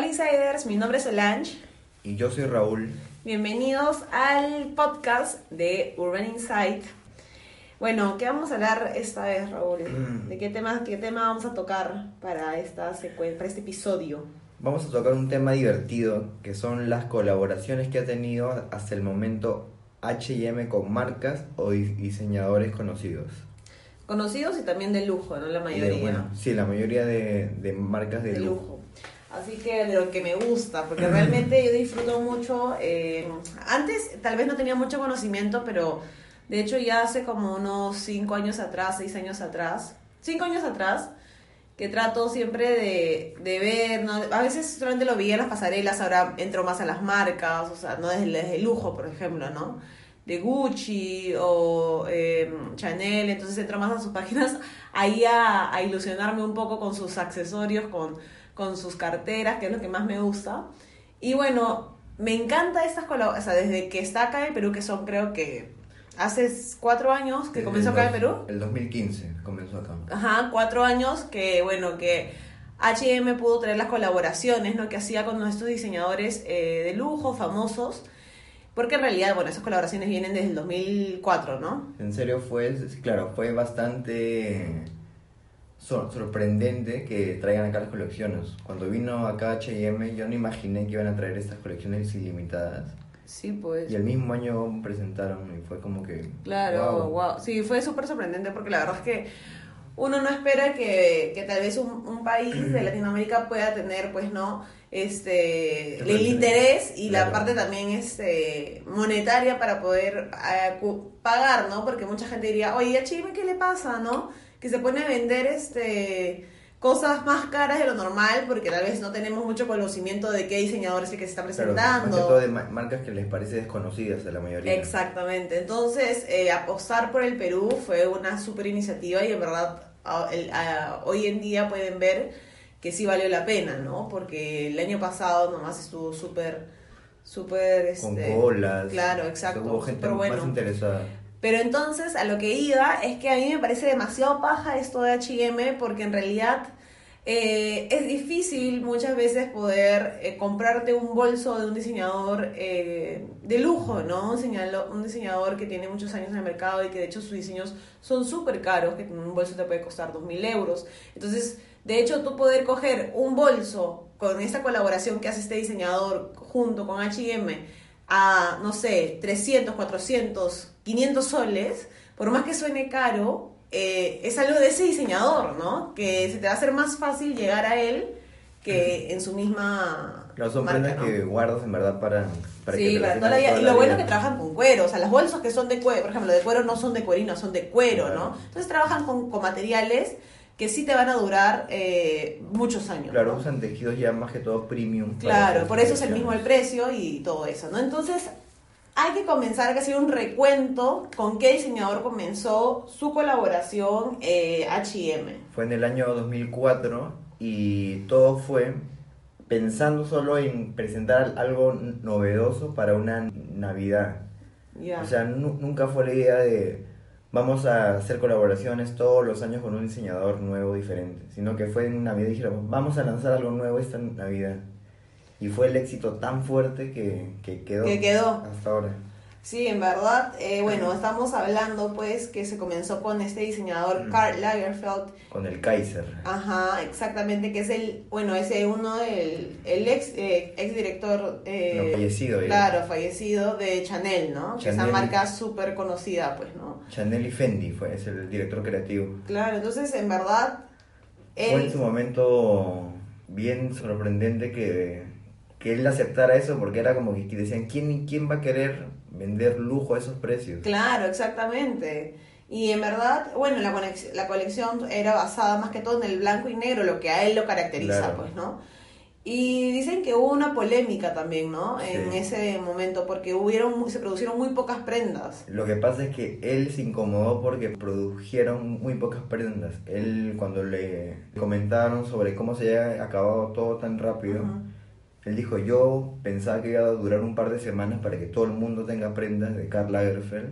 Hola Insiders, mi nombre es Solange. Y yo soy Raúl. Bienvenidos al podcast de Urban Insight. Bueno, ¿qué vamos a hablar esta vez, Raúl? ¿De qué tema, qué tema vamos a tocar para, esta para este episodio? Vamos a tocar un tema divertido que son las colaboraciones que ha tenido hasta el momento HM con marcas o di- diseñadores conocidos. Conocidos y también de lujo, ¿no? La Y de- mayoría. bueno, sí, la mayoría de, de marcas de, de lujo. lujo. Así que de lo que me gusta, porque realmente yo disfruto mucho. eh, antes tal vez no tenía mucho conocimiento, pero de hecho ya hace como unos 5 años atrás, 6 años atrás, 5 años atrás, que trato siempre de, de ver, ¿no? a veces solamente lo veía en las pasarelas, ahora entro más a las marcas, o sea, no desde, el lujo, por ejemplo, ¿no? de Gucci o eh, Chanel, entonces entro más a sus páginas ahí a ilusionarme un poco con sus accesorios, con, con sus carteras, que es lo que más me gusta. Y bueno, me encanta estas colaboraciones, o sea, desde que está acá en Perú, que son creo que hace cuatro años que comenzó el acá en Perú. El 2015 comenzó acá. Ajá, cuatro años que, bueno, que H&M pudo traer las colaboraciones, ¿no? Que hacía con nuestros diseñadores eh, de lujo, famosos. Porque en realidad, bueno, esas colaboraciones vienen desde el 2004, ¿no? En serio fue, claro, fue bastante sor- sorprendente que traigan acá las colecciones. Cuando vino acá H&M yo no imaginé que iban a traer estas colecciones ilimitadas. Sí, pues. Y el mismo año presentaron y fue como que... Claro, wow. wow. Sí, fue súper sorprendente porque la verdad es que uno no espera que, que tal vez un, un país de Latinoamérica pueda tener, pues, ¿no? Este, el interés y la Claro. parte también este, monetaria para poder eh, pagar, ¿no? Porque mucha gente diría, oye, a Chime, ¿qué le pasa, no? Que se pone a vender este cosas más caras de lo normal porque tal vez no tenemos mucho conocimiento de qué diseñador es el que se está Claro, presentando. que todo de ma- marcas que les parece desconocidas a la mayoría. Exactamente. Entonces, eh, apostar por el Perú fue una super iniciativa y en verdad a- el- a- hoy en día pueden ver que sí valió la pena, ¿no? Porque el año pasado nomás estuvo súper, súper... Con este, colas. Claro, exacto. Hubo gente bueno. más interesada. Pero entonces a lo que iba es que a mí me parece demasiado paja esto de H&M porque en realidad eh, es difícil muchas veces poder eh, comprarte un bolso de un diseñador eh, de lujo, ¿no? Un, señalo- un diseñador que tiene muchos años en el mercado y que de hecho sus diseños son súper caros, que un bolso te puede costar 2.000 euros. Entonces, de hecho, tú poder coger un bolso con esta colaboración que hace este diseñador junto con H&M a, no sé, 300, 400, 500 soles, por más que suene caro, eh, es algo de ese diseñador, ¿no? Que se te va a hacer más fácil llegar a él que en su misma Claro, son marca, prendas ¿no? que guardas en verdad para, para que sí, te las para toda la vida. toda Y lo bueno es que trabajan con cuero, o sea, los bolsos que son de cuero, por ejemplo, de cuero no son de cuerino, son de cuero, ¿no? Entonces trabajan con, con materiales que sí te van a durar eh, muchos años. Claro, ¿no? usan tejidos ya más que todo premium. Claro, por eso es el mismo el precio y todo eso, ¿no? Entonces, hay que comenzar a hacer un recuento con qué diseñador comenzó su colaboración eh, H&M. Fue en el año 2004 y todo fue pensando solo en presentar algo novedoso para una Navidad. Ya. O sea, nu- nunca fue la idea de vamos a hacer colaboraciones todos los años con un diseñador nuevo, diferente, sino que fue en Navidad y dijeron, vamos a lanzar algo nuevo esta Navidad. Y fue el éxito tan fuerte que, que quedó, Que quedó. hasta ahora. Sí, en verdad, eh, bueno, estamos hablando pues que se comenzó con este diseñador Mm. Karl Lagerfeld. Con el Kaiser. Ajá, exactamente, que es el, bueno, ese uno del, el ex, eh, ex director, eh, No, fallecido ya. claro, fallecido de Chanel, ¿no? Que esa Chanel. marca súper conocida, pues, ¿no? Chanel y Fendi fue, es el director creativo. Claro, entonces en verdad Fue en su momento bien sorprendente que, que él aceptara eso porque era como que decían, ¿quién, ¿quién va a querer vender lujo a esos precios? Claro, exactamente. Y en verdad, bueno, la, la colección era basada más que todo en el blanco y negro, lo que a él lo caracteriza, Claro. pues, ¿no? Y dicen que hubo una polémica también, ¿no? En ese momento, porque hubieron, se produjeron muy pocas prendas. Lo que pasa es que él se incomodó porque produjeron muy pocas prendas. Él cuando le comentaron sobre cómo se había acabado todo tan rápido. Él dijo, yo pensaba que iba a durar un par de semanas para que todo el mundo tenga prendas de Karl Lagerfeld.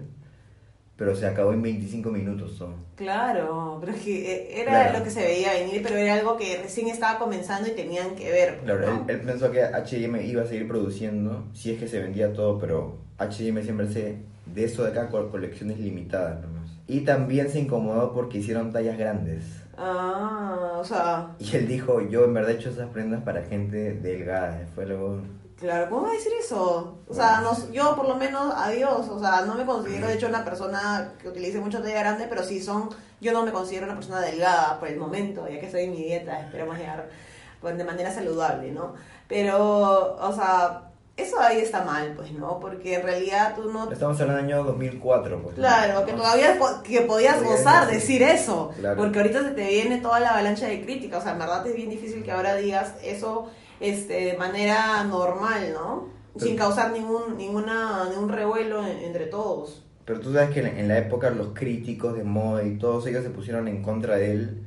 pero se acabó en 25 minutos. Claro, pero es que eh, era Claro. lo que se veía venir, pero era algo que recién estaba comenzando y tenían que ver. Claro, ¿no? él, él pensó que H&M iba a seguir produciendo si es que se vendía todo, pero H&M siempre hace de eso de acá con colecciones limitadas nomás. Y también se incomodó porque hicieron tallas grandes. Ah, o sea, Y él dijo, yo en verdad he hecho esas prendas para gente delgada. Fue luego... claro, ¿cómo va a decir eso? O sea, no- yo por lo menos, adiós, o sea, no me considero de hecho una persona que utilice mucho talla grande, pero sí son, yo no me considero una persona delgada por el momento, ya que estoy en mi dieta, esperemos llegar pues, de manera saludable, ¿no? Pero, o sea, eso ahí está mal, pues, ¿no? Porque en realidad tú no Estamos hablando del año 2004, pues. ¿no? Claro, que todavía po- que podías osar decir. decir eso, Claro. porque ahorita se te viene toda la avalancha de crítica, o sea, en verdad es bien difícil que ahora digas eso este, de manera normal, ¿no? Sin causar ningún ninguna ningún revuelo en- entre todos. Pero tú sabes que en en la época los críticos de moda y todos ellos se pusieron en contra de él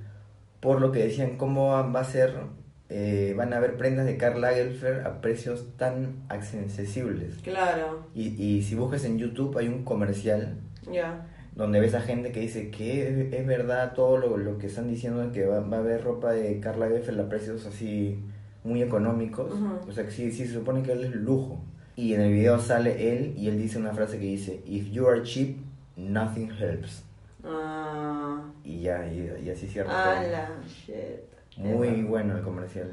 por lo que decían cómo va a ser, eh, van a haber prendas de Karl Lagerfeld a precios tan accesibles. Claro, Y, y si buscas en YouTube hay un comercial ya. donde ves a gente que dice que es, es verdad todo lo, lo que están diciendo de que va, va a haber ropa de Karl Lagerfeld a precios así muy económicos. O sea que sí, sí se supone que él es lujo. Y en el video sale él y él dice una frase que dice, If you are cheap, nothing helps. Ah, Y ya, y, y así cierra. ah, la shit. Muy bueno el comercial.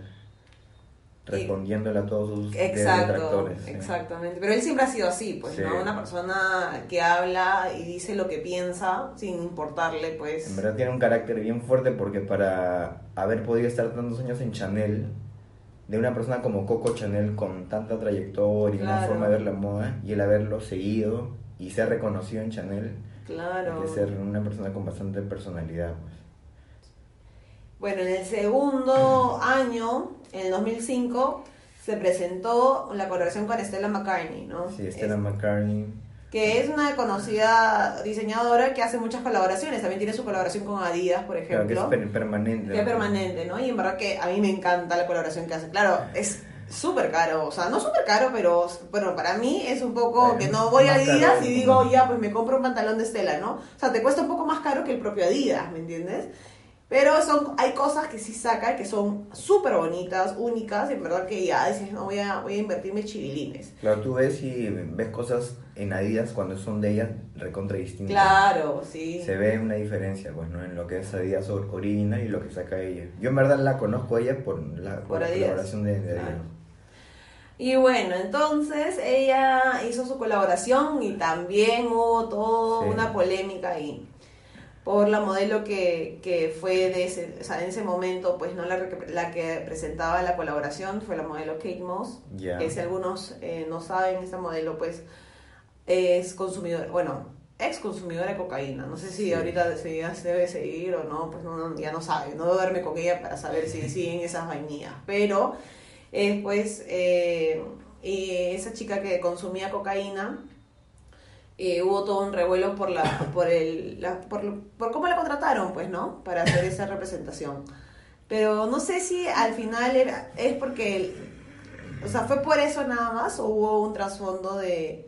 Respondiéndole a todos sus Exacto, detractores. sí. exactamente. Pero él siempre ha sido así, pues, Sí. ¿no? Una persona que habla y dice lo que piensa sin importarle, pues. En verdad tiene un carácter bien fuerte porque para haber podido estar tantos años en Chanel, de una persona como Coco Chanel con tanta trayectoria y una Claro. forma de ver la moda, y el haberlo seguido y ser reconocido en Chanel, Claro. que ser una persona con bastante personalidad. pues. Bueno, en el segundo año, en el 2005, se presentó la colaboración con Stella McCartney, ¿no? Sí, Stella Es- McCartney. que es una conocida diseñadora que hace muchas colaboraciones. También tiene su colaboración con Adidas, por Claro que es ejemplo. per- permanente. que es permanente, ¿no? Y en verdad que a mí me encanta la colaboración que hace. Claro, es súper caro, o sea, no súper caro, pero bueno, para mí es un poco que no voy a caro, Adidas y digo, ya, pues me compro un pantalón de Stella, ¿no? O sea, te cuesta un poco más caro que el propio Adidas, ¿me entiendes? Pero son, hay cosas que sí saca que son súper bonitas, únicas, y en verdad que ya dices, no, voy a, voy a invertirme chivilines. Claro, tú ves y ves cosas en Adidas cuando son de ellas recontra distintas. Claro, sí. Se ve una diferencia, pues, ¿no? En lo que es Adidas or- original y lo que saca ella. Yo en verdad la conozco a ella por la, por Por la Adidas. colaboración de, de Adidas. Claro. Y bueno, entonces ella hizo su colaboración y también hubo toda Sí. una polémica ahí por la modelo que, que fue de ese, o sea, en ese momento, pues no la, la que presentaba la colaboración fue la modelo Kate Moss, Ya. que si algunos eh, no saben, esta modelo pues es consumidora, bueno, ex consumidora de cocaína, no sé si Sí. ahorita se, debe seguir o no, pues no, ya no sabe, no debo verme con ella para saber si siguen esas vainillas, pero eh, pues eh, esa chica que consumía cocaína eh, hubo todo un revuelo por la por el la- por, por cómo la contrataron pues no para hacer esa representación pero no sé si al final era es porque o sea fue por eso nada más o hubo un trasfondo de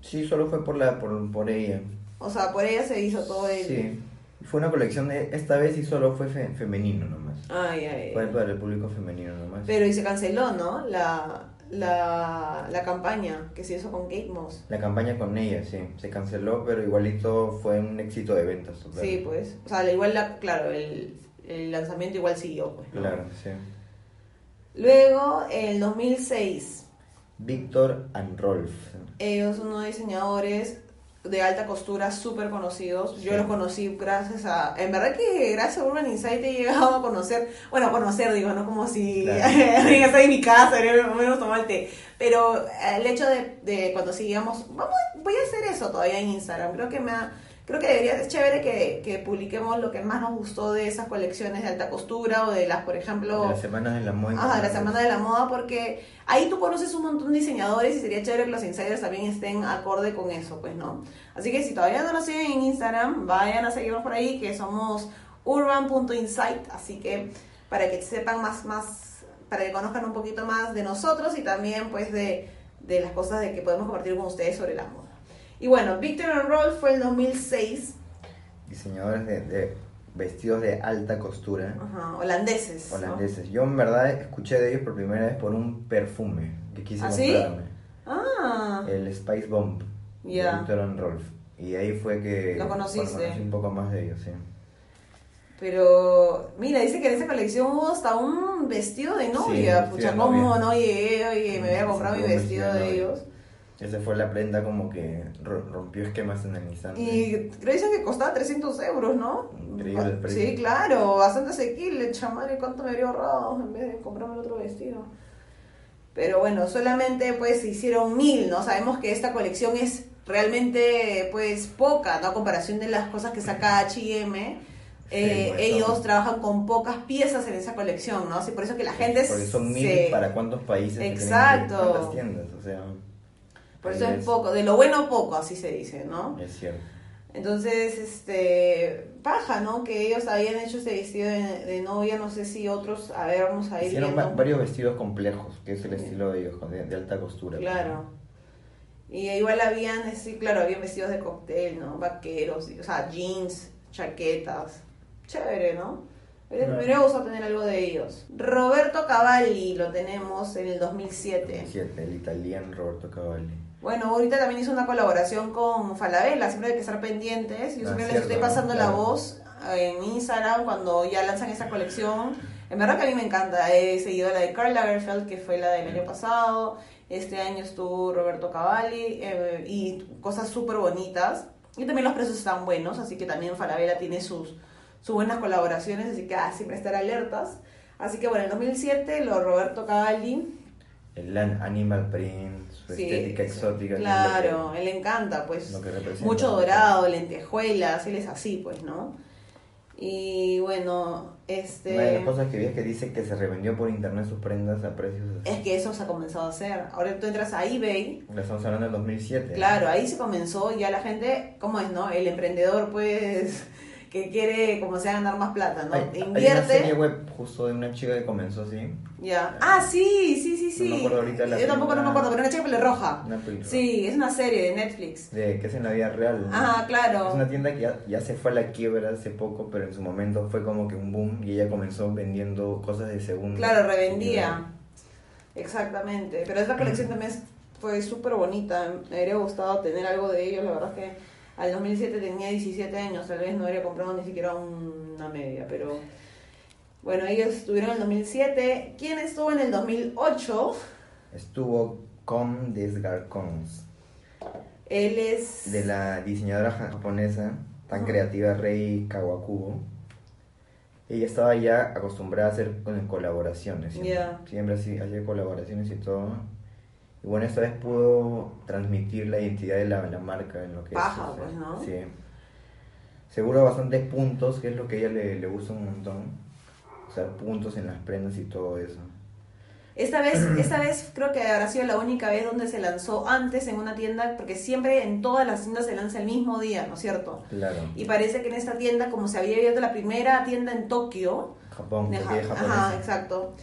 Sí, solo fue por la por, por ella. o sea por ella se hizo todo el Sí. Fue una colección de esta vez y solo fue fe- femenino nomás. ay, ay, Fue para el público femenino nomás. pero y se canceló no la la, la campaña que se hizo con Kate Moss La campaña con ella, sí, se canceló, pero igualito fue un éxito de ventas. total. sí pues o sea igual la, claro el, el lanzamiento igual siguió pues ¿no? Claro, sí. luego en 2006 Víctor and Rolf. Ellos son unos diseñadores de alta costura súper conocidos. Yo Sí. los conocí gracias a... En verdad que gracias a Urban Insight he llegado a conocer... Bueno, a conocer, digo, no como si Claro. en mi casa menos tomar el té. Pero el hecho de, de cuando sigamos... Vamos, voy a hacer eso todavía en Instagram. Creo que me ha- Creo que debería, es chévere que, que publiquemos lo que más nos gustó de esas colecciones de alta costura o de las, por ejemplo... De las semanas de la moda. Ajá, la semana de la moda, porque ahí tú conoces un montón de diseñadores y sería chévere que los insiders también estén acorde con eso, pues, ¿no? Así que si todavía no nos siguen en Instagram, vayan a seguirnos por ahí, que somos urban.insight, así que para que sepan más, más, para que conozcan un poquito más de nosotros y también, pues, de, de las cosas de que podemos compartir con ustedes sobre la moda. Y bueno, Victor and Rolf fue el 2006. Diseñadores de, de vestidos de alta costura. Ajá, holandeses. ¿no? Holandeses. Yo en verdad escuché de ellos por primera vez por un perfume que quise ¿Ah, sí? comprarme. Ah, El Spice Bomb Ya. de Victor and Rolf. Y ahí fue que Lo conociste. bueno, conocí un poco más de ellos, sí. pero mira, dice que en esa colección hubo hasta un vestido de novia. Sí, Pucha, sí, ¿cómo no llegué? Oye, me voy a Sí, comprar sí, mi vestido de ellos. Esa fue la prenda como que ro- rompió esquemas en el instante. Y dicen que costaba 300 euros, ¿no? Increíble el precio. Sí, claro, bastante asequible, chamadre, ¿cuánto me habría ahorrado en vez de comprarme otro vestido? Pero bueno, solamente pues se hicieron mil, ¿no? Sabemos que esta colección es realmente pues poca, ¿no? A comparación de las cosas que saca H&M. eh, ellos trabajan con pocas piezas en esa colección, ¿no? Así por eso que la gente Porque son mil se- para cuántos países. que tienen que- Exacto. cuántas tiendas, o sea. Por eso es poco, de lo bueno poco, así se dice, ¿no? Es cierto. Entonces, este, paja, ¿no? Que ellos habían hecho ese vestido de, de novia, no sé si otros, a ver, vamos a ir Hicieron viendo. varios vestidos complejos, que es el estilo de ellos, de, de alta costura. Claro. Y igual habían, sí, claro, habían vestidos de cóctel, ¿no? Vaqueros, o sea, jeans, chaquetas. Chévere, ¿no? Claro. me hubiera gustado tener algo de ellos. Roberto Cavalli lo tenemos en el 2007. Siete, el italiano Roberto Cavalli. Bueno, ahorita también hizo una colaboración con Falabella, siempre hay que estar pendientes. Yo Ah, siempre les estoy pasando la voz en Instagram cuando ya lanzan esa colección. En verdad que a mí me encanta. He seguido la de Karl Lagerfeld, que fue la del año pasado. Este año estuvo Roberto Cavalli eh, y cosas súper bonitas. Y también los precios están buenos, así que también Falabella tiene sus, sus buenas colaboraciones, así que ah, siempre estar alertas. Así que bueno, en 2007 lo Roberto Cavalli El an- animal print, su Sí, estética exótica. Claro, que- él le encanta, pues. lo que representa. Mucho dorado, lentejuelas, él es así, pues, ¿no? Y bueno, este. Una de las cosas que vi es que dice que se revendió por internet sus prendas a precios. Es que eso se ha comenzado a hacer. Ahora tú entras a eBay, Ya Estamos hablando del 2007. claro, ahí se comenzó, ya la gente, ¿cómo es, no? El emprendedor, pues, que quiere, como sea, ganar más plata, ¿no? Hay, hay una Invierte. serie web justo de una chica que comenzó así. Ya. Ah, sí, sí, sí, sí. No me acuerdo ahorita la Yo tampoco no me acuerdo, pero una chica pelirroja. Una. Sí, es una serie de Netflix. De que es en la vida real. ¿no? Ah, claro. Es una tienda que ya, ya se fue a la quiebra hace poco, pero en su momento fue como que un boom y ella comenzó vendiendo cosas de segunda. Claro, revendía. Exactamente. Pero esta colección también fue súper bonita. Me habría gustado tener algo de ellos. La verdad es que al 2007 tenía 17 años. Tal vez no habría comprado ni siquiera una media. Pero bueno, ellos estuvieron en el 2007. ¿Quién estuvo en el 2008? Estuvo Com Desgarcons, Él es... de la diseñadora ja- japonesa tan creativa Rei Kawakubo. Ella estaba ya acostumbrada a hacer colaboraciones. Siempre así, hacía colaboraciones y todo. Y bueno, esta vez pudo transmitir la identidad de la, la marca en lo que Paja, es. o sea, pues, ¿no? Sí. Seguro bastantes puntos, que es lo que a ella le, le gusta un montón. O sea, puntos en las prendas y todo eso. Esta vez, esta vez creo que habrá sido la única vez donde se lanzó antes en una tienda, porque siempre en todas las tiendas se lanza el mismo día, ¿no es cierto? Claro. Y parece que en esta tienda, como se había abierto la primera tienda en Tokio, Japón, de porque Ja- es ajá, exacto.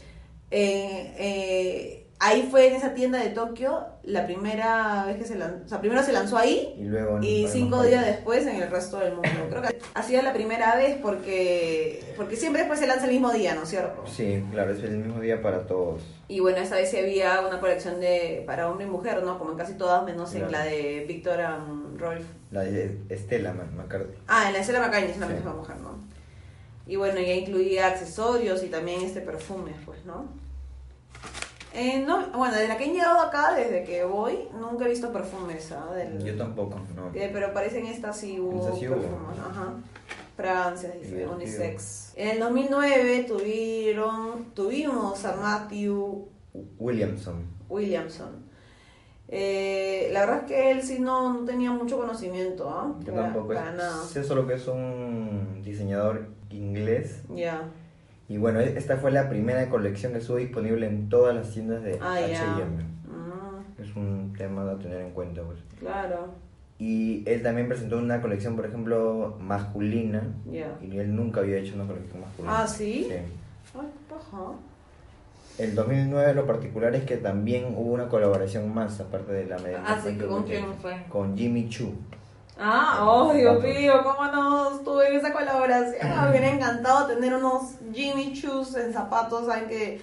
Eh, eh, ahí fue en esa tienda de Tokio la primera vez que se lanzó, o sea, primero se lanzó ahí Y luego y cinco días después en el resto del mundo. Creo que ha sido la primera vez porque porque siempre después se lanza el mismo día, ¿no es cierto? Sí, claro, es el mismo día para todos. Y bueno, esta vez sí había una colección de para hombre y mujer, ¿no? Como en casi todas, menos en la de Victor Rolf. La de Estela McCarthy. Ah, en la de Stella McCartney es la Sí. misma mujer, ¿no? Y bueno, ya incluía accesorios y también este perfume, pues, ¿no? Eh, no, bueno, desde la que he llegado acá, desde que voy, nunca he visto perfumes, ¿ah? Del- Yo tampoco, no. Eh, pero parecen estas sí hubo sí hubo. perfumes, ajá. Fragancias, dice, Divertido. unisex. En el 2009 tuvieron, tuvimos a Matthew Williamson. Williamson. Eh, la verdad es que él sí no, no tenía mucho conocimiento, ¿ah? Yo Para- tampoco. Para nada. Sé solo que es un diseñador inglés. Ya. Y bueno, e- esta fue la primera colección que estuvo disponible en todas las tiendas de Ah. H&M. Mm, Es un tema a tener en cuenta, pues. claro, Y él también presentó una colección, por ejemplo, masculina. Y él nunca había hecho una colección masculina. Ah, ¿sí? Sí. Ay, paja. El 2009 lo particular es que también hubo una colaboración más, aparte de la media. Ah, sí, ¿con quién fue? Con Jimmy Choo. Ah, oh Dios mío, cómo no estuve en esa colaboración. Me hubiera encantado tener unos Jimmy Choos en zapatos, saben que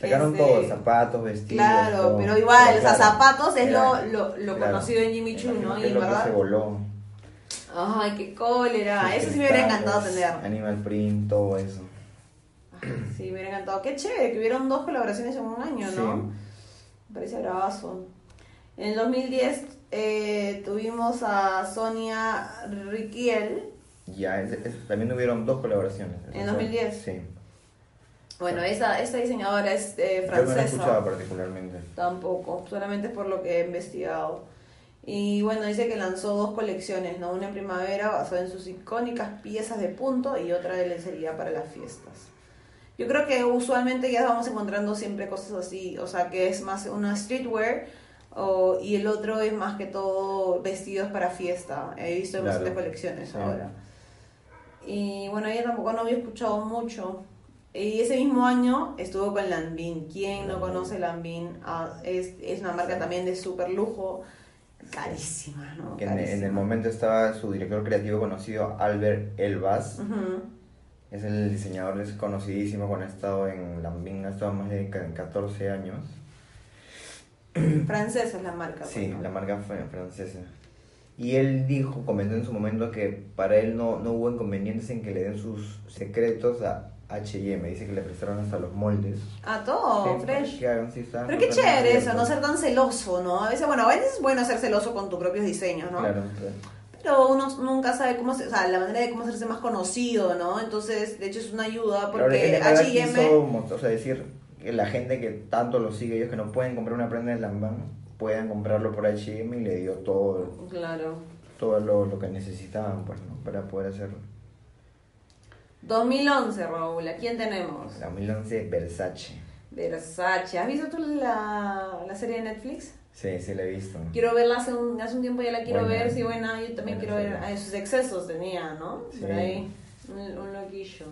Sacaron este, todos, zapatos, vestidos. Claro, todo. pero igual, Pero o sea, zapatos es lo, lo, lo claro, conocido en Jimmy Choo, ¿no? Y verdad. se voló. Ay, qué cólera. Sus Eso sí me hubiera encantado tener. Animal print, todo eso. Sí, me hubiera encantado. Qué chévere, que hubieron dos colaboraciones en un año, ¿no? Sí. Me parece bravazo. En el 2010 eh, tuvimos a Sonia Riquiel. Ya, es- es- también hubieron dos colaboraciones. ¿En Eso fue- 2010? Sí. Bueno, esa, esta diseñadora es eh, Yo no la he francesa. escuchado particularmente. Tampoco, solamente es por lo que he investigado. Y bueno, dice que lanzó dos colecciones, ¿no? Una en primavera basada en sus icónicas piezas de punto y otra de lencería para las fiestas. Yo creo que usualmente ya vamos encontrando siempre cosas así, o sea, que es más una streetwear o, y el otro es más que todo vestidos para fiesta. He visto en Claro. bastantes colecciones ahora. Y bueno, ella tampoco no había escuchado mucho. Y ese mismo año estuvo con Lanvin. ¿Quién no conoce Lanvin? Ah, es, es una marca también de súper lujo. Carísima, ¿no? Que en, en el momento estaba su director creativo conocido, Albert Elbaz. Ujú. Es el diseñador, es conocidísimo, cuando ha estado en Lambing, ha estado más de ca- 14 años. Francesa es la marca. Sí, la marca fue francesa. Y él dijo, comentó en su momento que para él no, no hubo inconvenientes en que le den sus secretos a H&M. Dice que le prestaron hasta los moldes. Ah, todo, Sí, fresh. que hagan, sí, estaban Pero qué chévere eso, no ser tan celoso, ¿no? A veces, bueno, a veces es bueno ser celoso con tus propios diseños, ¿no? Claro, claro. Pero uno nunca sabe cómo se, o sea, la manera de cómo hacerse más conocido, ¿no? Entonces, de hecho es una ayuda porque H&M o sea, decir que la gente que tanto lo sigue, ellos que no pueden comprar una prenda de Lambang, puedan comprarlo por H&M y le dio todo, Claro. todo lo, lo que necesitaban, pues, ¿no? Para poder hacerlo. 2011, Raúl, ¿a quién tenemos? La 2011 Versace. Versace. ¿Has visto tú la, la serie de Netflix? Sí, sí la he visto. Quiero verla hace un, hace un tiempo, ya la quiero ver, sí, buena. Yo también quiero ver, serie. ah, sus excesos tenía, ¿no? Sí. Por ahí, un, un loquillo.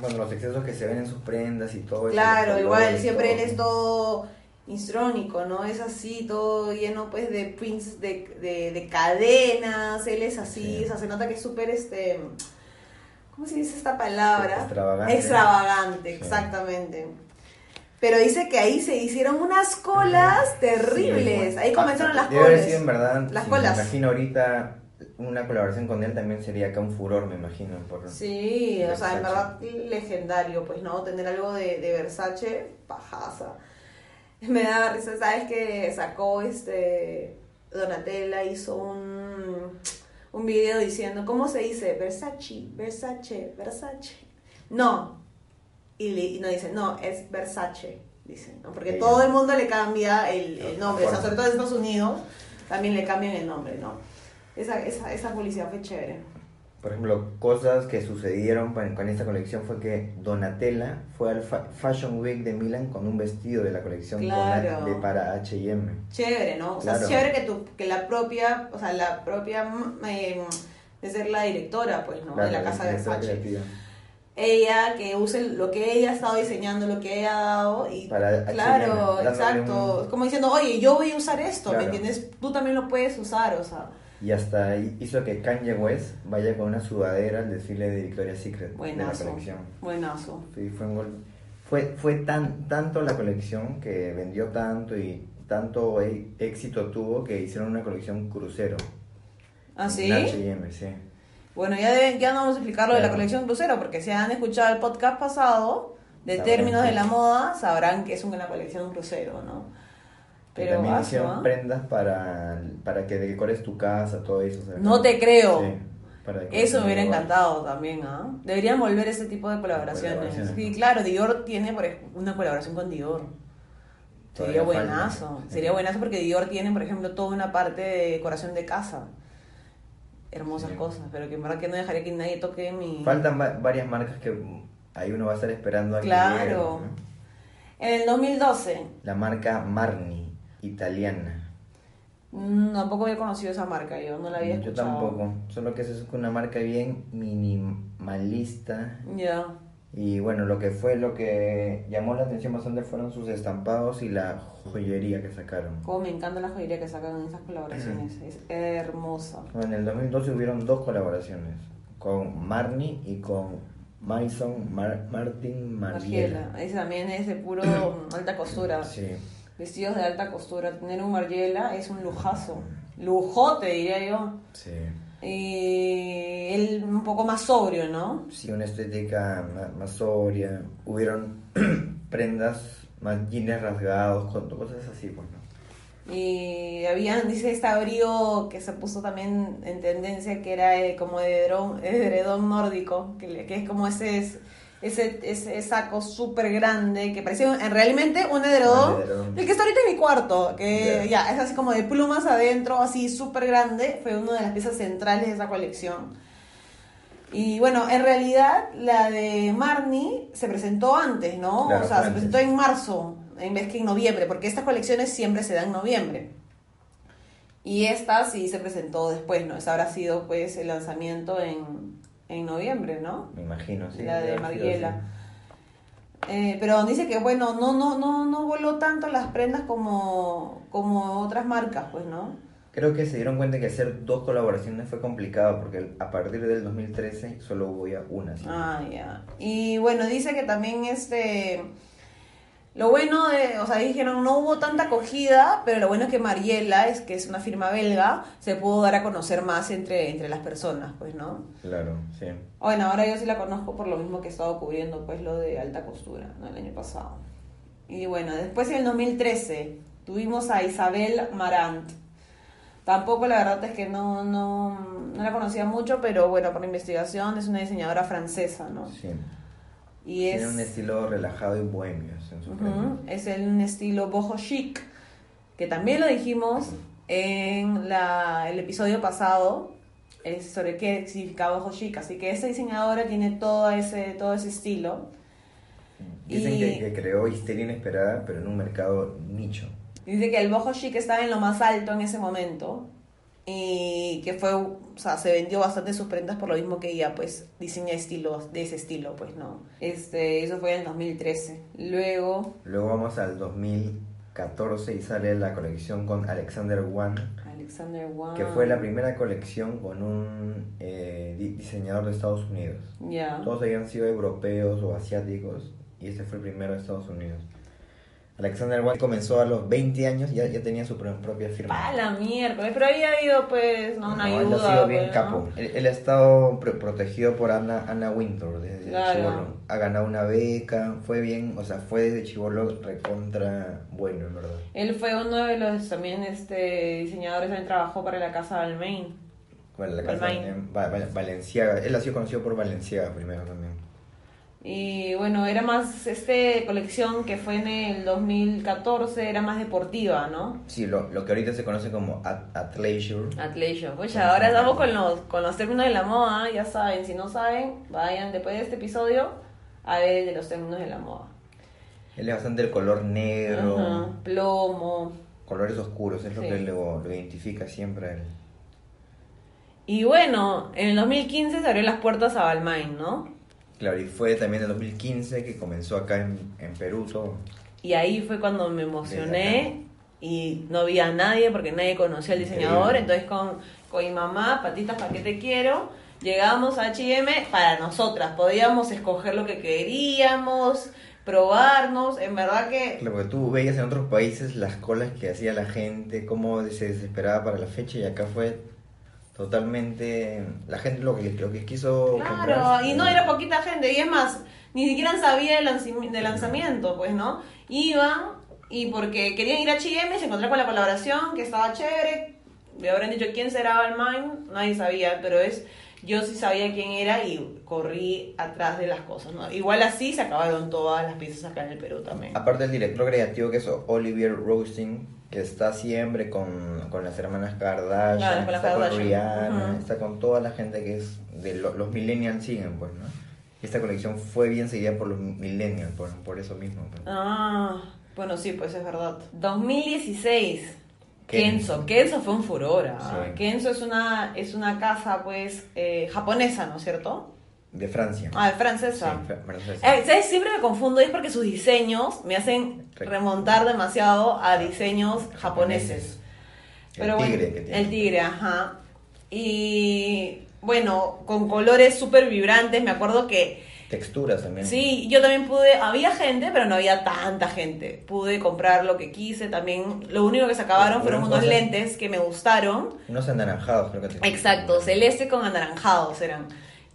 Bueno, los excesos que se ven en sus prendas y todo eso, Claro, igual, siempre él es todo instrónico, ¿no? Es así, todo lleno pues de prints de, de, de cadenas, él es así, Sí. o sea, se nota que es súper, este, ¿cómo se dice esta palabra? Extravagante. Extravagante, Sí. exactamente. Pero dice que ahí se hicieron unas colas terribles, ahí comenzaron las debe haber colas. sido en verdad, Las si colas. Me imagino ahorita una colaboración con él también sería acá un furor, me imagino. Por... Sí, o sea, en verdad legendario, pues, ¿no? Tener algo de, de Versace, pajaza. Me da risa, ¿sabes? Que sacó este. Donatella hizo un, un video diciendo, ¿cómo se dice? Versace, Versace, Versace. No. Y, le- y no dice, no, es Versace, dice, ¿no? Porque todo el mundo le cambia el, el nombre, o sea, sobre todo en Estados Unidos, también le cambian el nombre, ¿no? Esa, esa, esa publicidad fue chévere. Por ejemplo, cosas que sucedieron con, con esta colección fue que Donatella fue al Fa- Fashion Week de Milan con un vestido de la colección Claro. De para H&M. Chévere, ¿no? O sea, es Claro. chévere que, tu, que la propia, o sea, la propia, eh, de ser la directora, pues, ¿no? de la casa de creativa. Ella, que use lo que ella ha estado diseñando, lo que ella ha dado, y Para claro, exacto. un- como diciendo, oye, yo voy a usar esto, ¿me Claro. entiendes? Tú también lo puedes usar, o sea, Y hasta hizo que Kanye West vaya con una sudadera al desfile de Victoria's Secret buenazo, de la colección. buenazo. Sí, fue un. Fue, fue tan, tanto la colección que vendió tanto y tanto e- éxito tuvo que hicieron una colección crucero. ¿Ah, sí? En H&M, sí. Bueno, ya, deben- ya no vamos a explicar lo de la colección crucero, porque si han escuchado el podcast pasado de Sabrán términos que- de la moda, sabrán que es una colección crucero, ¿no? Que Pero también vaso, hicieron ¿ah? prendas para, para que decores tu casa, todo eso. No te creo. Sí, para decorar Eso me hubiera encantado también, ¿ah? Deberían volver ese tipo de colaboraciones. Colaboraciones. Sí, claro, Dior tiene por ejemplo, una colaboración con Dior. Sería Todavía buenazo. Sería buenazo porque Dior tiene, por ejemplo, toda una parte de decoración de casa. Hermosas Sí. cosas, pero que en verdad que no dejaría que nadie toque mi... Faltan va- varias marcas que ahí uno va a estar esperando a que Claro. lleguen, ¿no? En el 2012, La marca Marni, italiana. mm, tampoco había conocido esa marca, yo no la había Yo escuchado. tampoco, solo que es una marca bien minimalista Ya. Y bueno, lo que fue lo que llamó la atención bastante fueron sus estampados y la joyería que sacaron. Como me encanta la joyería que sacan en esas colaboraciones, es hermosa. En el 2012 hubieron dos colaboraciones, con Marnie y con Mason Mar- Martin. Margiela, ese también es de puro alta costura. Sí, Vestidos de alta costura. Tener un Margiela es un lujazo. Lujote, diría yo. sí. Y él un poco más sobrio, ¿no? Sí, una estética ma- más, sobria. Hubieron prendas más jeans rasgados, cosas así, pues, ¿no? Y habían, dice, este abrigo que se puso también en tendencia, que era eh, como de edredón, edredón nórdico, que, le- que es como ese, ese, ese saco súper grande, que parecía un- realmente un edredón, Un edredón. el que está ahorita en mi cuarto, que Ya. ya es así como de plumas adentro, así súper grande, fue una de las piezas centrales de esa colección. Y bueno, en realidad la de Marnie se presentó antes, ¿no? Claro, o sea, se presentó en marzo en vez que en noviembre, porque estas colecciones siempre se dan en noviembre. Y esta sí se presentó después, ¿no? Esa habrá sido pues el lanzamiento en, en noviembre, ¿no? Me imagino, sí. la de Mariela. Eh, pero dice que bueno, no, no, no, no voló tanto las prendas como, como otras marcas, pues, ¿no? Creo que se dieron cuenta que hacer dos colaboraciones fue complicado porque a partir del 2013 solo hubo ya una. ¿sí? Ah, ya. Y bueno, dice que también este. Lo bueno de, o sea, dijeron no hubo tanta acogida, pero lo bueno es que Mariela, es que es una firma belga, se pudo dar a conocer más entre, entre las personas, pues, ¿no? Claro, sí. Bueno, ahora yo sí la conozco por lo mismo que he estado cubriendo, pues, lo de alta costura, ¿no? El año pasado. Y bueno, después en el 2013 tuvimos a Isabel Marant. Tampoco la verdad es que no, no, no la conocía mucho, pero bueno, por la investigación es una diseñadora francesa, ¿no? sí. Y es, Tiene un estilo relajado y bohemio en es el- un estilo boho chic, que también lo dijimos en la, el episodio pasado, es sobre qué significa boho chic. Así que esta diseñadora tiene todo ese, todo ese estilo. Dicen Y- que, que creó histeria inesperada, pero en un mercado nicho. Dice que el boho chic estaba en lo más alto en ese momento y que fue, o sea, se vendió bastante sus prendas por lo mismo que ella pues diseña estilos de ese estilo, pues no. Este, eso fue en el 2013. Luego Luego vamos al 2014 y sale la colección con Alexander Wan, Alexander Wang. que fue la primera colección con un eh, di- diseñador de Estados Unidos. Ya. Todos habían sido europeos o asiáticos y este fue el primero de Estados Unidos. Alexander Wan comenzó a los 20 años y ya, ya tenía su pro- propia firma. Ah, la miércoles, pero había habido pues no, una No, él ayuda. ha sido bien pues, capo. ¿no? Él, él ha estado pro- protegido por Ana, Ana Wintour desde Claro. chivolo. Ha ganado una beca, fue bien, o sea, fue desde chivolo recontra bueno, en verdad. Él fue uno de los también este diseñadores, también trabajó para la casa Balmain. Bueno, la casa Balmain. en Va- Va- Valenciaga. Él ha sido conocido por Valenciaga primero también. Y bueno, era más, este colección que fue en el 2014, era más deportiva, ¿no? Sí, lo, lo que ahorita se conoce como at- athleisure. Athleisure. Oye, ahora estamos con los, con los términos de la moda, ya saben, si no saben, vayan después de este episodio a ver el de los términos de la moda. Él es bastante el color negro, Plomo. colores oscuros, es lo que lo, lo identifica siempre a él. Y bueno, en el 2015 se abrió las puertas a Balmain, ¿no? Claro, y fue también en el 2015 que comenzó acá en, en Perú todo. Y ahí fue cuando me emocioné y no vi a nadie porque nadie conocía al diseñador. Increíble. Entonces con, con mi mamá, patitas para que te quiero, llegamos a H&M para nosotras. Podíamos escoger lo que queríamos, probarnos. En verdad que Claro, porque tú veías en otros países las colas que hacía la gente, cómo se desesperaba para la fecha y acá fue totalmente la gente lo que, lo que quiso Claro, comprar. y no era poquita gente, y es más, ni siquiera sabía del, lanzami- del lanzamiento, pues, ¿no? Iban y porque querían ir a H&M, se encontraron con la colaboración, que estaba chévere, le habrán dicho quién será Balmain, nadie sabía, pero es, yo sí sabía quién era y corrí atrás de las cosas, ¿no? Igual así se acabaron todas las piezas acá en el Perú también. Aparte el director creativo que es Olivier Roasting, que está siempre con, con las hermanas Kardashian, Claro, con las está con está con toda la gente que es de lo- los millennials siguen, pues, ¿no? Esta colección fue bien seguida por los millennials, por, por eso mismo. pues. Ah, bueno, sí, pues es verdad. 2016. Kenzo. Kenzo. Kenzo fue un furor. ah. Sí. Kenzo es una, es una casa, pues, eh, japonesa, ¿no es cierto? De Francia. Ah, de francesa. Sí, francesa. Eh, ¿Sabes? Siempre me confundo y es porque sus diseños me hacen remontar demasiado a diseños japoneses. El Pero bueno, tigre que tiene. El tigre, ajá. Y bueno, con colores súper vibrantes. Me acuerdo que Texturas también. sí, yo también pude. Había gente, pero no había tanta gente. Pude comprar lo que quise. También lo único que se acabaron fueron unos lentes que me gustaron. Unos anaranjados, creo que te Exacto, celeste con anaranjados eran.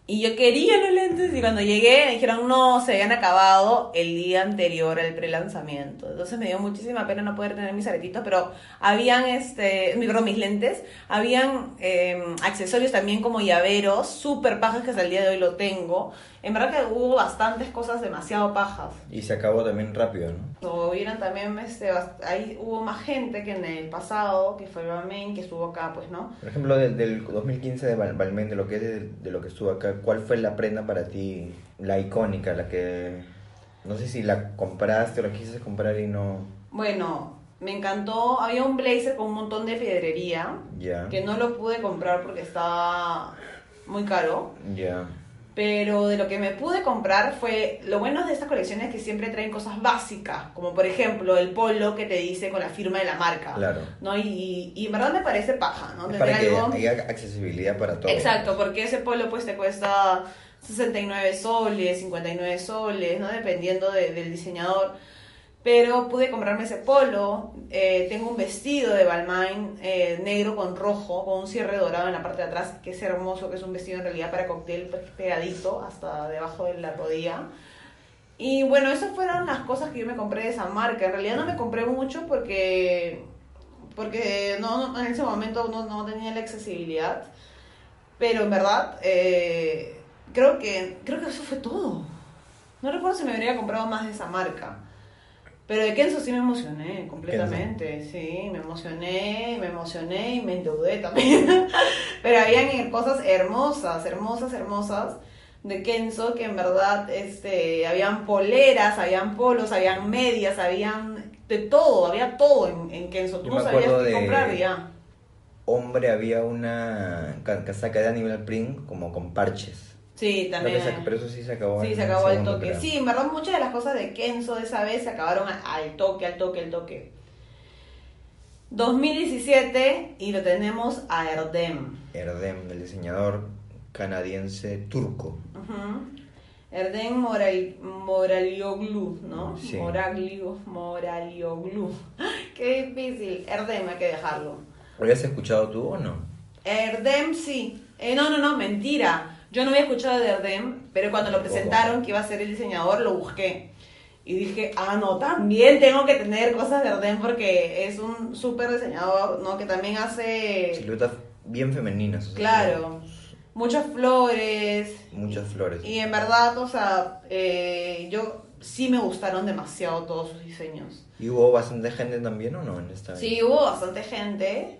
Y yo quería los lentes y cuando llegué me dijeron no, se habían acabado el día anterior al prelanzamiento. Entonces me dio muchísima pena no poder tener mis aretitos, pero habían, este, perdón, mis lentes, habían eh, accesorios también como llaveros, súper pajas que hasta el día de hoy lo tengo. En verdad que hubo bastantes cosas demasiado pajas. Y se acabó también rápido, ¿no? Como vieron también, este, ahí hubo más gente que en el pasado, que fue Balmain, que estuvo acá, pues, ¿no? Por ejemplo, del, del 2015 de Balmain, de lo que es de, de lo que estuvo acá, ¿cuál fue la prenda para ti, la icónica, la que no sé si la compraste o la quisiste comprar y no Bueno, me encantó. Había un blazer con un montón de piedrería ya, que no lo pude comprar porque estaba muy caro. ya, Pero de lo que me pude comprar fue. Lo bueno de estas colecciones es que siempre traen cosas básicas, como por ejemplo el polo que te dice con la firma de la marca. claro. ¿no? Y, y en verdad me parece paja, ¿no? Es para que algo- haya accesibilidad para todos. Exacto, porque ese polo pues te cuesta 69 soles, 59 soles, ¿no? Dependiendo de- del diseñador. Pero pude comprarme ese polo. eh, tengo un vestido de Balmain eh, negro con rojo, con un cierre dorado en la parte de atrás, que es hermoso, que es un vestido en realidad para cóctel pegadito hasta debajo de la rodilla. Y bueno, esas fueron las cosas que yo me compré de esa marca. En realidad no me compré mucho porque, porque no, no- en ese momento no, no tenía la accesibilidad. Pero en verdad, eh, creo, que, creo que eso fue todo. No recuerdo si me habría comprado más de esa marca. Pero de Kenzo sí me emocioné completamente, sí, me emocioné, me emocioné y me endeudé también. Pero habían cosas hermosas, hermosas, hermosas de Kenzo que en verdad este, habían poleras, habían polos, habían medias, habían de todo, había todo en, en Kenzo. Tú sabías qué de- comprar ya. Hombre, había una ca- casaca de Animal Print como con parches. Sí, también. se- pero eso sí se acabó. Sí, en se acabó segundo, toque. creo. Sí, en verdad muchas de las cosas de Kenzo de esa vez se acabaron al toque, al toque, al toque. 2017 y lo tenemos a Erdem. Erdem, el diseñador canadiense turco. Erdem Moral, Moralioglu, ¿no? Sí. Moraglio, Moralioglu. Qué difícil. Erdem hay que dejarlo. ¿Lo habías escuchado tú o no? Erdem sí. Eh, no, no, no, mentira. Yo no había escuchado de Erdem, pero cuando lo presentaron que iba a ser el diseñador, lo busqué. Y dije, ah, no, también tengo que tener cosas de Erdem porque es un súper diseñador, ¿no? Que también hace, Siluetas bien femeninas. o sea, claro, muchas flores. Muchas flores. Y en verdad, o sea, eh, yo sí me gustaron demasiado todos sus diseños. ¿Y hubo bastante gente también o no en esta? Sí, hubo bastante gente,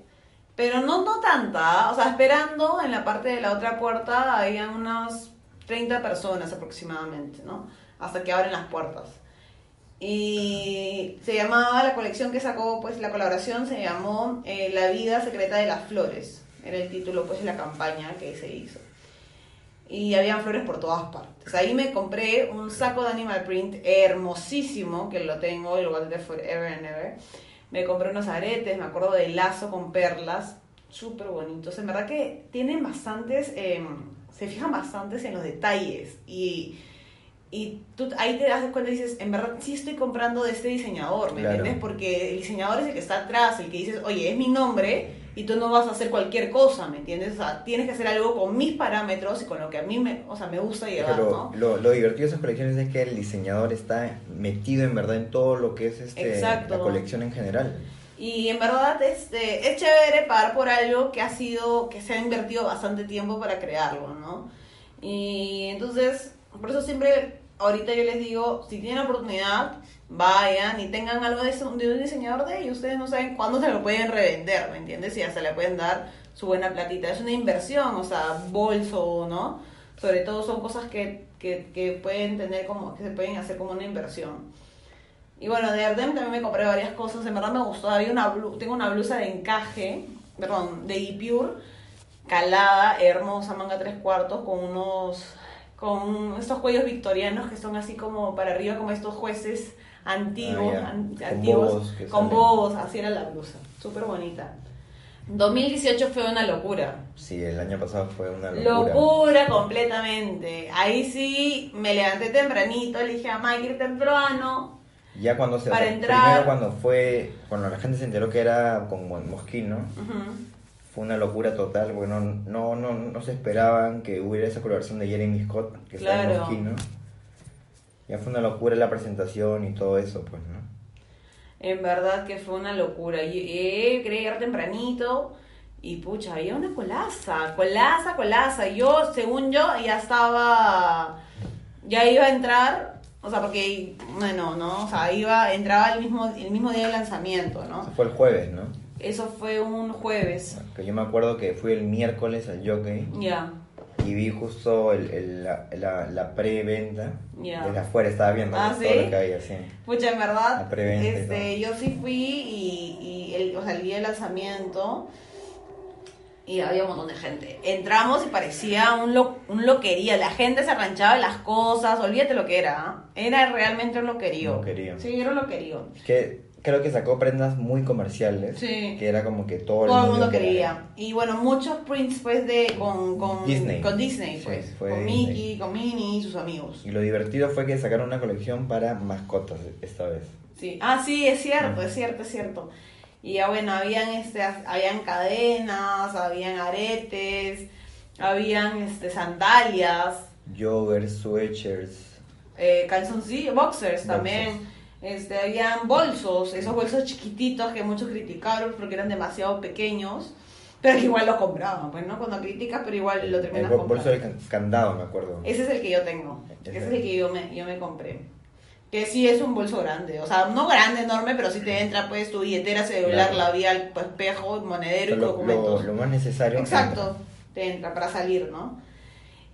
pero no, no tanta. O sea, esperando en la parte de la otra puerta había unas 30 personas aproximadamente, ¿no? Hasta que abren las puertas. Y se llamaba, la colección que sacó, pues la colaboración se llamó eh, La vida secreta de las flores. Era el título, pues, de la campaña que se hizo. Y habían flores por todas partes. Ahí me compré un saco de Animal Print hermosísimo, que lo tengo, el guardé forever and ever. Me compré unos aretes, me acuerdo del lazo con perlas, súper bonitos. En verdad que tienen bastantes, eh, se fijan bastantes en los detalles. Y, y tú ahí te das cuenta y dices, en verdad sí estoy comprando de este diseñador, ¿me Claro. entiendes? Porque el diseñador es el que está atrás, el que dices, oye, es mi nombre y tú no vas a hacer cualquier cosa, ¿me entiendes? O sea, tienes que hacer algo con mis parámetros y con lo que a mí me, o sea, me gusta llevar, Pero ¿no? lo, lo divertido de esas colecciones es que el diseñador está metido en verdad en todo lo que es este, Exacto. la colección en general. Y en verdad este, es chévere pagar por algo que ha sido, que se ha invertido bastante tiempo para crearlo, ¿no? Y entonces, por eso siempre, ahorita yo les digo, si tienen la oportunidad, vayan y tengan algo de, de un diseñador de ellos. Ustedes no saben cuándo se lo pueden revender, ¿me entiendes? Y hasta le pueden dar su buena platita. Es una inversión, o sea, bolso, ¿no? Sobre todo son cosas que, que, que pueden tener como, que se pueden hacer como una inversión. Y bueno, de Ardem también me compré varias cosas, en verdad me gustó. Había una tengo una blusa de encaje, perdón, de Ipure, calada, hermosa, manga tres cuartos, con unos, con estos cuellos victorianos que son así como para arriba, como estos jueces antiguos, Ah, an- Con antiguos, bobos con bobos, así era la blusa, súper bonita. 2018 fue una locura. Sí, el año pasado fue una locura. Locura completamente. Ahí sí me levanté tempranito, le dije a Mike ir temprano. Ya cuando se... Para entrar- Primero cuando fue... Cuando la gente se enteró que era con Mo- Mosquino, Ujú. Fue una locura total, porque no, no, no, no se esperaban que hubiera esa colaboración de Jeremy Scott, que está en Claro. Mosquino. Ya fue una locura la presentación y todo eso, pues, ¿no? En verdad que fue una locura. Y quería llegar tempranito y pucha, había una colaza, colaza, colaza. Yo, según yo, ya estaba, ya iba a entrar, o sea, porque, bueno, ¿no? O sea, iba, entraba el mismo, el mismo día del lanzamiento, ¿no? fue el jueves, ¿no? Eso fue un jueves. Que yo me acuerdo que fui el miércoles al Jockey Ya, y vi justo el, el- la, la, la preventa. Desde afuera estaba viendo Ah, todo ¿sí? lo que había, sí. Pucha, en verdad, La este, yo sí fui y, y el, o sea, el día del lanzamiento y había un montón de gente. Entramos y parecía un, lo, un loquería, la gente se arranchaba de las cosas, olvídate lo que era, ¿ah? era realmente un loquerío. Loquerío. Sí, era un loquerío. Que creo que sacó prendas muy comerciales. Sí. Que era como que todo, Todo el mundo quería. Y bueno, muchos prints pues de con, con Disney. con Disney, pues, fue con Disney. Mickey, con Minnie y sus amigos. Y lo divertido fue que sacaron una colección para mascotas esta vez. Sí, ah, sí, es cierto, es cierto, es cierto. Y ya bueno, habían este, habían cadenas, habían aretes, habían este sandalias, Joggers, sweatshirts. eh, calzoncillos, boxers Boxers. también. Este, habían bolsos, esos bolsos chiquititos que muchos criticaron porque eran demasiado pequeños, pero que igual lo compraban, pues, ¿no? Cuando criticas, pero igual lo El terminas bol- bolso comprando. del can- candado, me acuerdo. Ese es el que yo tengo. Ese. Es el que yo me, yo me compré. Que sí es un bolso grande. O sea, no grande, enorme, pero sí te entra pues tu billetera, celular, Claro. labial, pues, espejo, monedero y documentos. lo- lo más necesario. Exacto. Te entra para salir, ¿no?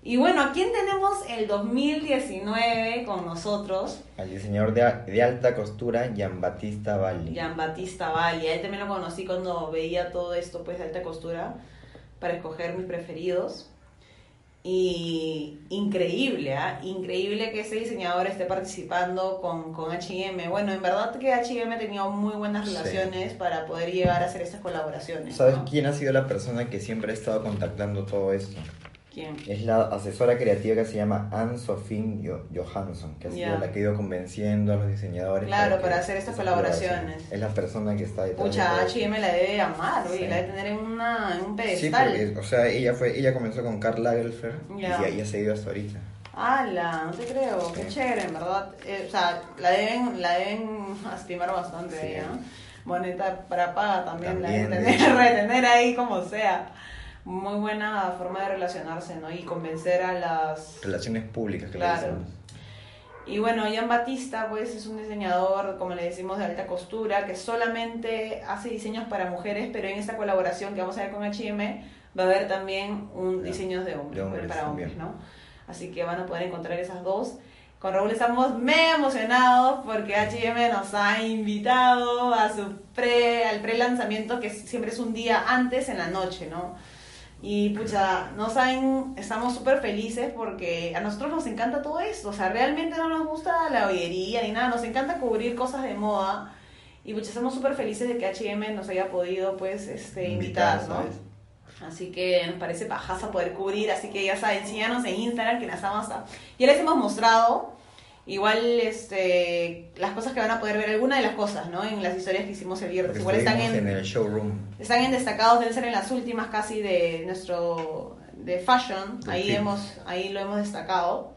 Y bueno, ¿a quién tenemos el 2019 con nosotros? Al diseñador de, de alta costura, Gian Battista Valli. Jean Batista Valle. A él también lo conocí cuando veía todo esto pues de alta costura para escoger mis preferidos. Y increíble, ¿ah? Increíble que ese diseñador esté participando con, con H&M. Bueno, en verdad que H&M ha tenido muy buenas Sí. relaciones para poder llegar a hacer estas colaboraciones. ¿Sabes ¿no? quién ha sido la persona que siempre ha estado contactando todo esto? ¿Quién? Es la asesora creativa que se llama Anne-Sophie Jo- Johansson, que ha sido Ya. la que ha ido convenciendo a los diseñadores. Claro, que para hacer estas colaboraciones. Es la persona que está detrás. de Pucha, esto. H&M la debe amar, oye, Sí. la debe tener en, una, en un Sí, pedestal. porque, o sea, ella fue, ella comenzó con Karl Lagerfeld Ya. y se ha ido hasta ahorita. ¡Hala! No te creo, qué Sí. chévere, en verdad. Eh, o sea, la deben, la deben estimar bastante Sí. ella. ¿no? Moneta para paga también, la También, deben de tener, retener ahí como sea. Muy buena forma de relacionarse, ¿no? Y convencer a las... Relaciones públicas, que Claro. Y bueno, Jan Batista, pues, es un diseñador, como le decimos, de alta costura, que solamente hace diseños para mujeres, pero en esta colaboración que vamos a ver con H&M va a haber también un diseños de hombres, De hombres para también. hombres, ¿no? Así que van a poder encontrar esas dos. Con Raúl estamos mega emocionados porque H&M nos ha invitado a su pre, al pre-lanzamiento, que siempre es un día antes en la noche, ¿no? Y pucha, no saben, estamos súper felices porque a nosotros nos encanta todo esto. O sea, realmente no nos gusta la joyería ni nada, nos encanta cubrir cosas de moda. Y pucha, estamos súper felices de que HM nos haya podido, pues, este, invitar, ¿no? ¿sabes? Así que nos parece pajaza poder cubrir. Así que ya saben, síganos en Instagram que las vamos a... Ya les hemos mostrado. Igual, este, las cosas que van a poder ver, alguna de las cosas, ¿no? En las historias que hicimos el viernes. Igual están en, en el showroom. están en destacados, deben ser en las últimas casi de nuestro de fashion. Ahí hemos, ahí lo hemos destacado.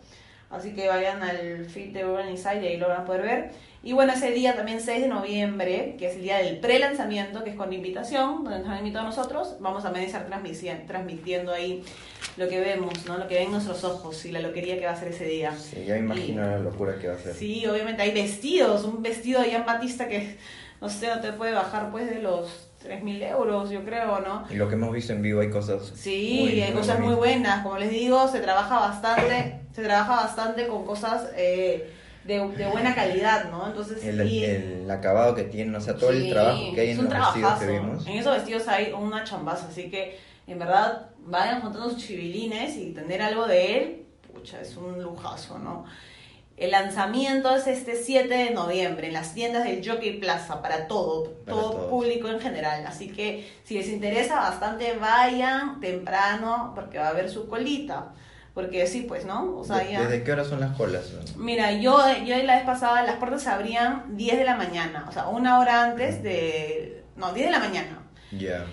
Así que vayan al feed de Urban Inside y ahí lo van a poder ver. Y bueno, ese día también 6 de noviembre, que es el día del pre-lanzamiento, que es con invitación, donde nos han invitado a nosotros, vamos a transmisi- transmitiendo ahí lo que vemos, ¿no? Lo que ven nuestros ojos y la loquería que va a ser ese día. Sí, ya imagino la locura que va a ser. Sí, obviamente hay vestidos, un vestido de Jan Batista que no sé, no te puede bajar pues de los 3.000 euros, yo creo, ¿no? Y lo que hemos visto en vivo hay cosas. Sí, hay cosas muy buenas, como les digo, se trabaja bastante, se trabaja bastante con cosas eh, de, de buena calidad, ¿no? Entonces El, sí, el acabado que tiene, o sea, todo el trabajo que hay en los vestidos que trabajazo. vimos. En esos vestidos hay una chambaza, así que en verdad vayan juntando sus chivilines y tener algo de él, pucha, es un lujazo, ¿no? El lanzamiento es este 7 de noviembre en las tiendas del Jockey Plaza para todo, Para todo todos. público en general. Así que si les interesa bastante, vayan temprano porque va a haber su colita. Porque sí, pues, ¿no? O sea, De- ya... ¿Desde qué horas son las colas? Mira, yo, yo la vez pasada las puertas se abrían 10 de la mañana, o sea, una hora antes de... No, 10 de la mañana. Ya.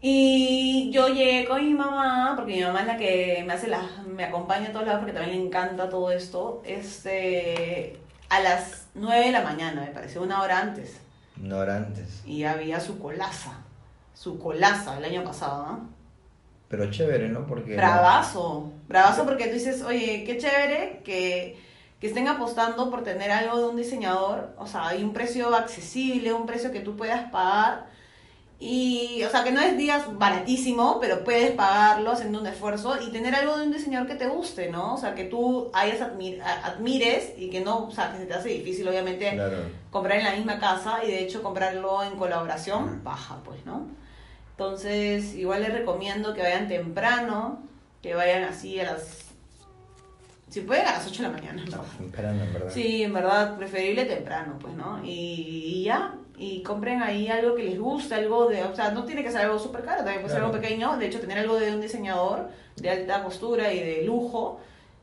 Y yo llegué con mi mamá, porque mi mamá es la que me hace las, me acompaña a todos lados porque también le encanta todo esto. Este, a las 9 de la mañana, me parece, una hora antes. Una hora antes. Y había su colaza, su colaza el año pasado, ¿no? Pero chévere, ¿no? Porque... Bravazo, bravazo porque tú dices, oye, qué chévere que, que estén apostando por tener algo de un diseñador, o sea, hay un precio accesible, un precio que tú puedas pagar. Y, o sea, que no es días baratísimo, pero puedes pagarlo haciendo un esfuerzo y tener algo de un diseñador que te guste, ¿no? O sea, que tú hayas admires y que no, o sea, que se te hace difícil, obviamente, Claro. comprar en la misma casa y de hecho comprarlo en colaboración, baja, pues, ¿no? Entonces, igual les recomiendo que vayan temprano, que vayan así a las... Si pueden a las 8 de la mañana, ¿no? Temprano, en verdad. Sí, en verdad, preferible temprano, pues, ¿no? Y, y ya, y compren ahí algo que les guste, algo de, o sea, no tiene que ser algo súper caro, también puede ser algo pequeño, de hecho, tener algo de un diseñador de alta costura y de lujo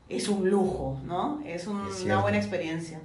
es un lujo, ¿no? Es, un- Es una buena experiencia.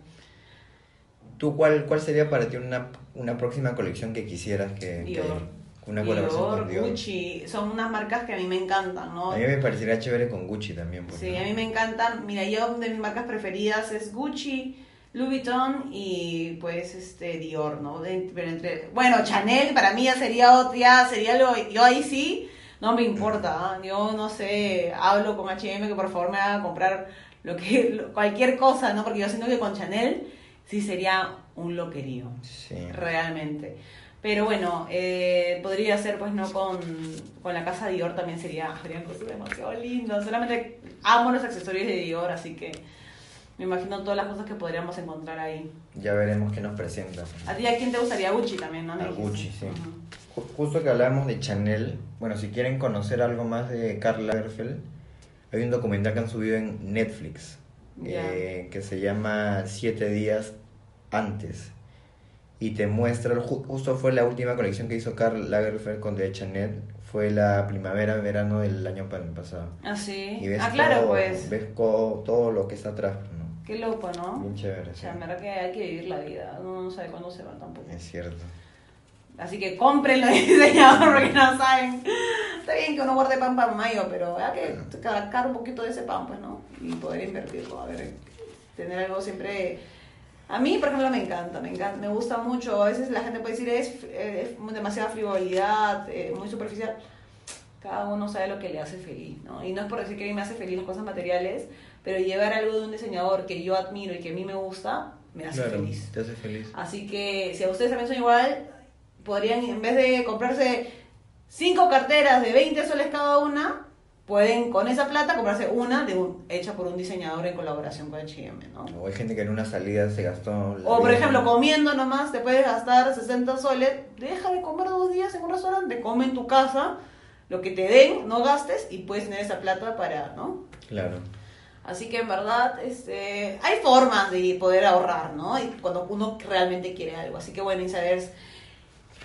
¿Tú cuál, cuál sería para ti una, una próxima colección que quisieras que... Dior. que- una colaboración Dior, con Dior? Gucci, son unas marcas que a mí me encantan, ¿no? A mí me parecería chévere con Gucci también. Sí, ¿no? a mí me encantan. Mira, yo de mis marcas preferidas es Gucci, Louis Vuitton y pues este Dior, ¿no? De- pero entre, bueno, Chanel para mí ya sería otro, ya sería lo, yo ahí sí, no me importa, ¿ah? yo no sé, hablo con H&M que por favor me haga comprar lo que, lo- cualquier cosa, ¿no? Porque yo siento que con Chanel sí sería un loquerío Sí. realmente. Pero bueno, eh, podría ser pues no con, con la casa Dior también sería, serían cosas demasiado lindas. Solamente amo los accesorios de Dior, así que me imagino todas las cosas que podríamos encontrar ahí. Ya veremos qué nos presenta. ¿A ti a quién te gustaría Gucci también, no? A. Gucci, sí. Justo que hablábamos de Chanel, bueno, si quieren conocer algo más de Karl Lagerfeld, hay un documental que han subido en Netflix eh, que se llama Siete días antes y te muestra, ju- justo fue la última colección que hizo Karl Lagerfeld con de Chanel, fue la primavera-verano del año pa- pasado. Ah, sí. Y ves Ah, claro, todo, pues. ves todo lo que está atrás, ¿no? Qué loco, ¿no? Bien chévere, O sí. sea, en verdad que hay que vivir la vida. Uno no sabe cuándo se va tampoco. Es cierto. Así que cómprenlo diseñador porque no saben. Está bien que uno guarde pan para mayo, pero hay que sacar un poquito de ese pan, pues, ¿no? Y poder invertirlo. A ver, tener algo siempre. A mí, por ejemplo, me encanta, me encanta, me gusta mucho. A veces la gente puede decir es, es demasiada frivolidad, eh, muy superficial. Cada uno sabe lo que le hace feliz, ¿no? Y no es por decir que a mí me hace feliz las cosas materiales, pero llevar algo de un diseñador que yo admiro y que a mí me gusta, me hace Claro, feliz. te hace feliz. Así que si a ustedes también son igual, podrían, en vez de comprarse cinco carteras de 20 soles cada una, pueden con esa plata comprarse una de un, hecha por un diseñador en colaboración con H&M, ¿no? O hay gente que en una salida se gastó... O por ejemplo, comiendo nomás, te puedes gastar 60 soles, deja de comer dos días en un restaurante, come en tu casa, lo que te den, no gastes y puedes tener esa plata para, ¿no? Claro. Así que en verdad este, hay formas de poder ahorrar, ¿no? Y cuando uno realmente quiere algo. Así que bueno, Insiders,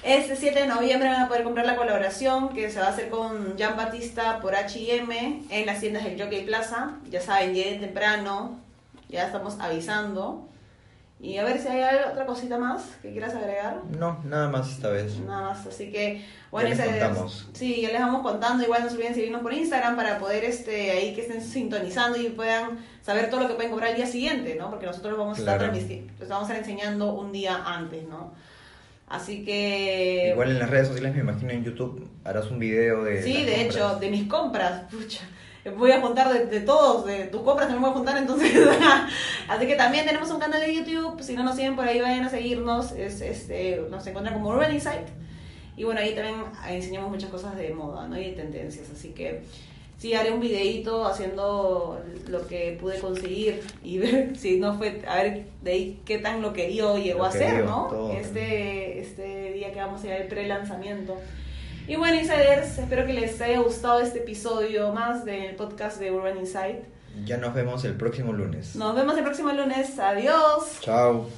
este 7 de noviembre van a poder comprar la colaboración que se va a hacer con Jean Batista por H&M en las tiendas del Jockey Plaza. Ya saben, lleguen temprano, ya estamos avisando. Y a ver si hay otra cosita más que quieras agregar. No, nada más esta vez. Nada más, así que bueno, Ya les contamos. sí, ya les vamos contando, igual no se olviden seguirnos por Instagram para poder este ahí que estén sintonizando y puedan saber todo lo que pueden comprar el día siguiente, ¿no? Porque nosotros vamos a estar les vamos a estar enseñando un día antes, ¿no? Así que Igual en las redes sociales, me imagino en YouTube, harás un video de. Sí, de compras. hecho, de mis compras, pucha. Voy a juntar de, de todos, de tus compras también voy a juntar, entonces. Así que también tenemos un canal de YouTube. Si no nos siguen por ahí, vayan a seguirnos. Es, este, nos encuentran como Urban Insight. Y bueno, ahí también enseñamos muchas cosas de moda, ¿no? Y de tendencias. Así que sí, haré un videito haciendo lo que pude conseguir y ver si no fue, a ver de ahí qué tan lo querido llegó a ser, Loquerío, ¿no? todo. Este, este día que vamos a ir al pre-lanzamiento. Y bueno, Insiders, espero que les haya gustado este episodio más del podcast de Urban Insight. Ya nos vemos el próximo lunes. Nos vemos el próximo lunes. Adiós. Chao.